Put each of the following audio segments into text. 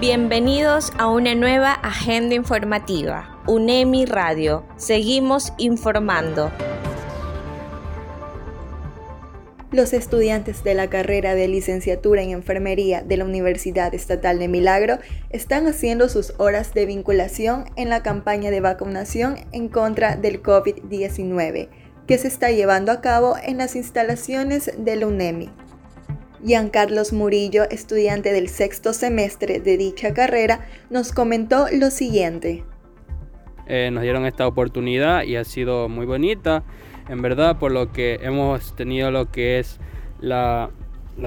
Bienvenidos a una nueva agenda informativa. UNEMI Radio. Seguimos informando. Los estudiantes de la carrera de licenciatura en enfermería de la Universidad Estatal de Milagro están haciendo sus horas de vinculación en la campaña de vacunación en contra del COVID-19 que se está llevando a cabo en las instalaciones de la UNEMI. Carlos Murillo, estudiante del sexto semestre de dicha carrera, nos comentó lo siguiente. Eh, nos dieron esta oportunidad y ha sido muy bonita en verdad, por lo que hemos tenido lo que es la,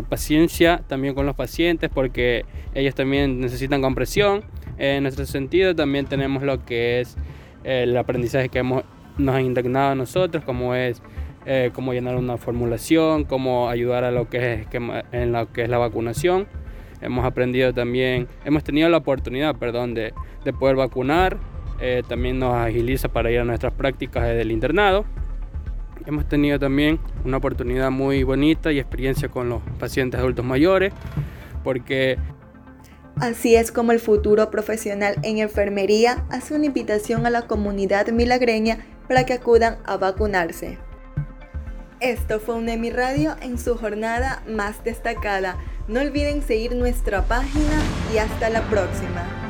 paciencia también con los pacientes, porque ellos también necesitan compresión. En nuestro sentido también tenemos lo que es el aprendizaje que hemos, nos han indignado a nosotros, como es eh, cómo llenar una formulación, cómo ayudar a lo que es, en lo que es la vacunación. Hemos aprendido también, hemos tenido la oportunidad, perdón, de, poder vacunar. Eh, también nos agiliza para ir a nuestras prácticas del internado. Hemos tenido también una oportunidad muy bonita y experiencia con los pacientes adultos mayores, porque... Así es como el futuro profesional en enfermería hace una invitación a la comunidad milagreña para que acudan a vacunarse. Esto fue un EMI Radio en su jornada más destacada. No olviden seguir nuestra página y hasta la próxima.